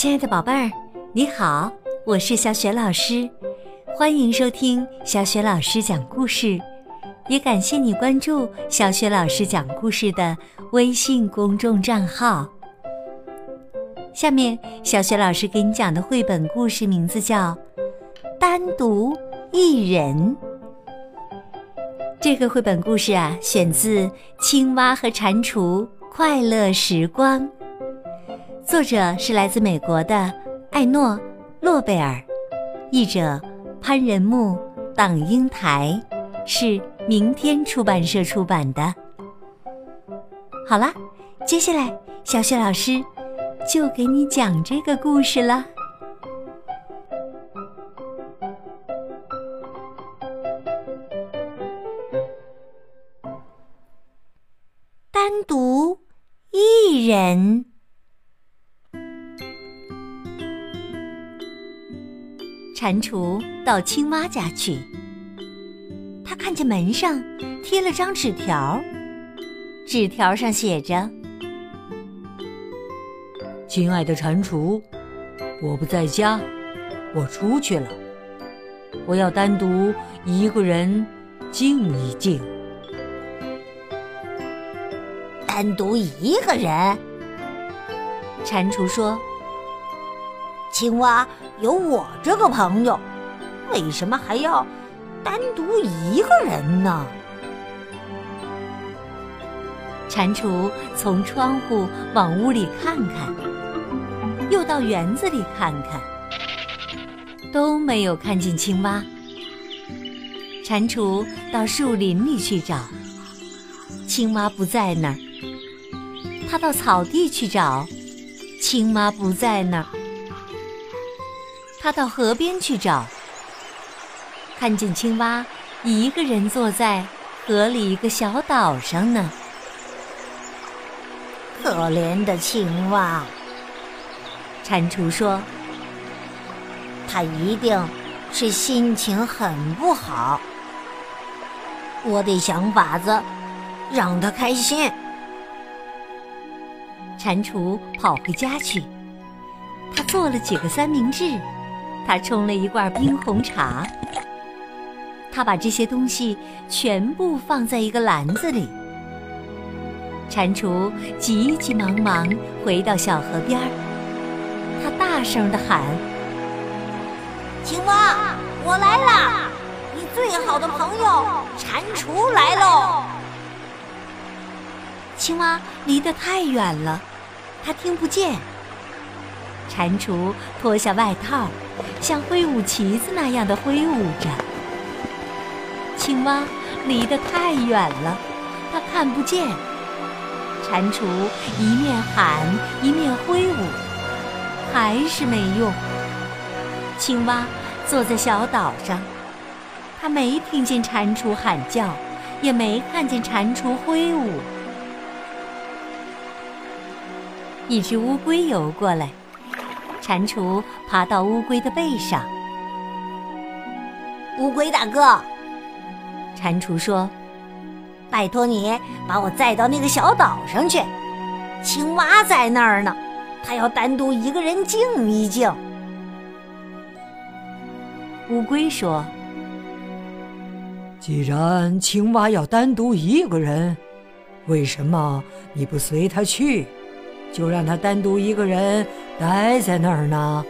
亲爱的宝贝儿，你好，我是小雪老师，欢迎收听小雪老师讲故事，也感谢你关注小雪老师讲故事的微信公众账号。下面，小雪老师给你讲的绘本故事名字叫《单独一人》。这个绘本故事啊，选自《青蛙和蟾蜍快乐时光》。作者是来自美国的艾诺·诺贝尔，译者潘仁木、党英台，是明天出版社出版的。好啦，接下来小雪老师就给你讲这个故事了。蟾蜍到青蛙家去，他看见门上贴了张纸条，纸条上写着：“亲爱的蟾蜍，我不在家，我出去了，我要单独一个人静一静。”单独一个人，蟾蜍说。青蛙有我这个朋友，为什么还要单独一个人呢？蟾蜍从窗户往屋里看看，又到园子里看看，都没有看见青蛙。蟾蜍到树林里去找，青蛙不在那儿。它到草地去找，青蛙不在那儿。他到河边去找，看见青蛙一个人坐在河里一个小岛上呢。可怜的青蛙，蟾蜍说：“他一定是心情很不好，我得想法子让他开心。”蟾蜍跑回家去，他做了几个三明治。他冲了一罐冰红茶，他把这些东西全部放在一个篮子里。蟾蜍急急忙忙回到小河边儿，他大声地喊：“青蛙，我来啦！你最好的朋友蟾蜍来喽！”青蛙离得太远了，他听不见。蟾蜍脱下外套。像挥舞旗子那样的挥舞着，青蛙离得太远了，它看不见。蟾蜍一面喊一面挥舞，还是没用。青蛙坐在小岛上，它没听见蟾蜍喊叫，也没看见蟾蜍挥舞。一只乌龟游过来。蟾蜍爬到乌龟的背上。乌龟大哥，蟾蜍说：“拜托你把我载到那个小岛上去，青蛙在那儿呢，它要单独一个人静一静。”乌龟说：“既然青蛙要单独一个人，为什么你不随他去？”就让他单独一个人待在那儿呢。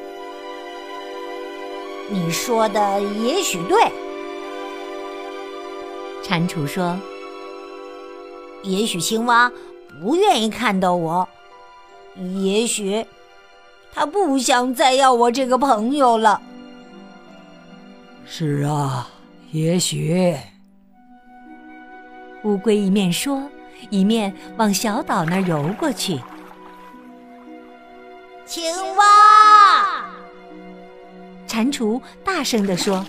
你说的也许对，蟾蜍说：“也许青蛙不愿意看到我，也许他不想再要我这个朋友了。”是啊，也许。乌龟一面说，一面往小岛那儿游过去。青蛙，蟾蜍大声地说：“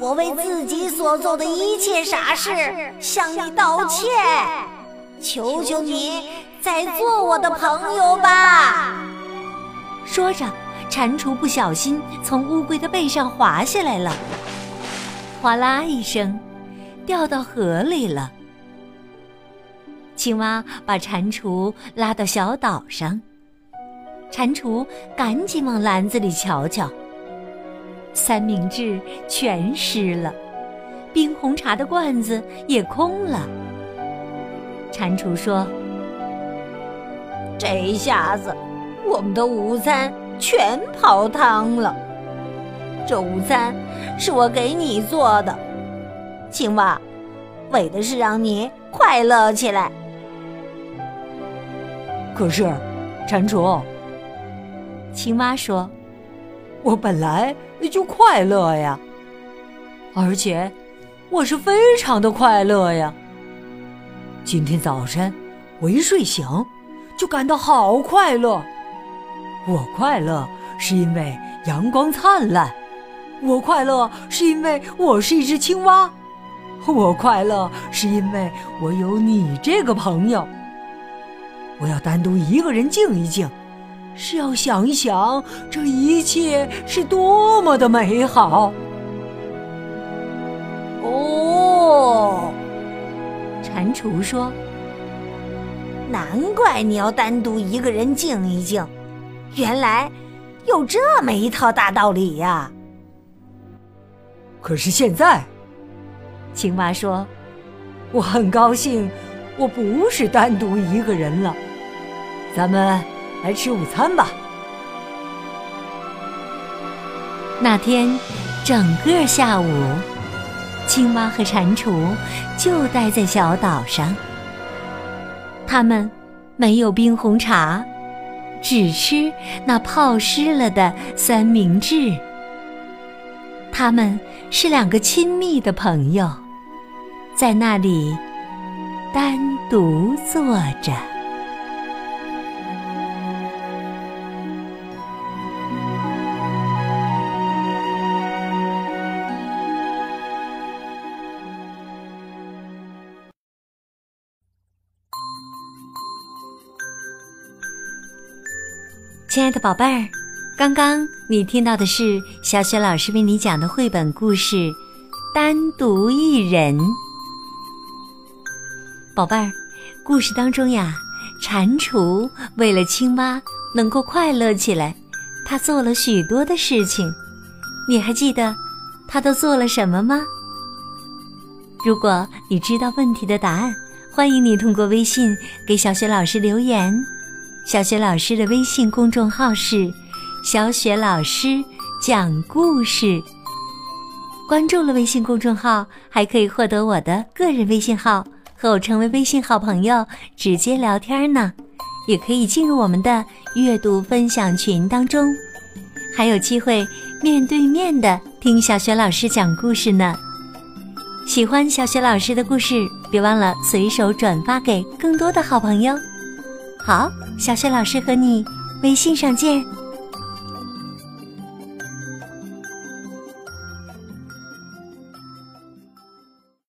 我为自己所做的一切傻事向你道歉，求求你再做我的朋友吧。”说着，蟾蜍不小心从乌龟的背上滑下来了，哗啦一声，掉到河里了。青蛙把蟾蜍拉到小岛上。蟾蜍赶紧往篮子里瞧瞧，三明治全湿了，冰红茶的罐子也空了。蟾蜍说：“这一下子，我们的午餐全泡汤了。这午餐是我给你做的，青蛙，为的是让你快乐起来。可是，蟾蜍，青蛙说：“我本来就快乐呀，而且我是非常的快乐呀。今天早晨我一睡醒，就感到好快乐。我快乐是因为阳光灿烂。”我快乐是因为我是一只青蛙，我快乐是因为我有你这个朋友。我要单独一个人静一静，是要想一想这一切是多么的美好。哦，蟾蜍说：“难怪你要单独一个人静一静，原来有这么一套大道理呀。”可是现在，青蛙说：“我很高兴，我不是单独一个人了。咱们来吃午餐吧。”那天整个下午，青蛙和蟾蜍就待在小岛上。他们没有冰红茶，只吃那泡湿了的三明治。他们是两个亲密的朋友，在那里单独坐着。亲爱的宝贝儿。刚刚你听到的是小雪老师为你讲的绘本故事《单独一人》。宝贝儿，故事当中呀，蟾蜍为了青蛙能够快乐起来，他做了许多的事情。你还记得他都做了什么吗？如果你知道问题的答案，欢迎你通过微信给小雪老师留言。小雪老师的微信公众号是。小雪老师讲故事，关注了微信公众号，还可以获得我的个人微信号，和我成为微信好朋友，直接聊天呢。也可以进入我们的阅读分享群当中，还有机会面对面的听小雪老师讲故事呢。喜欢小雪老师的故事，别忘了随手转发给更多的好朋友。好，小雪老师和你微信上见。